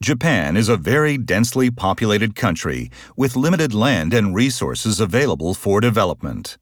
Japan is a very densely populated country with limited land and resources available for development.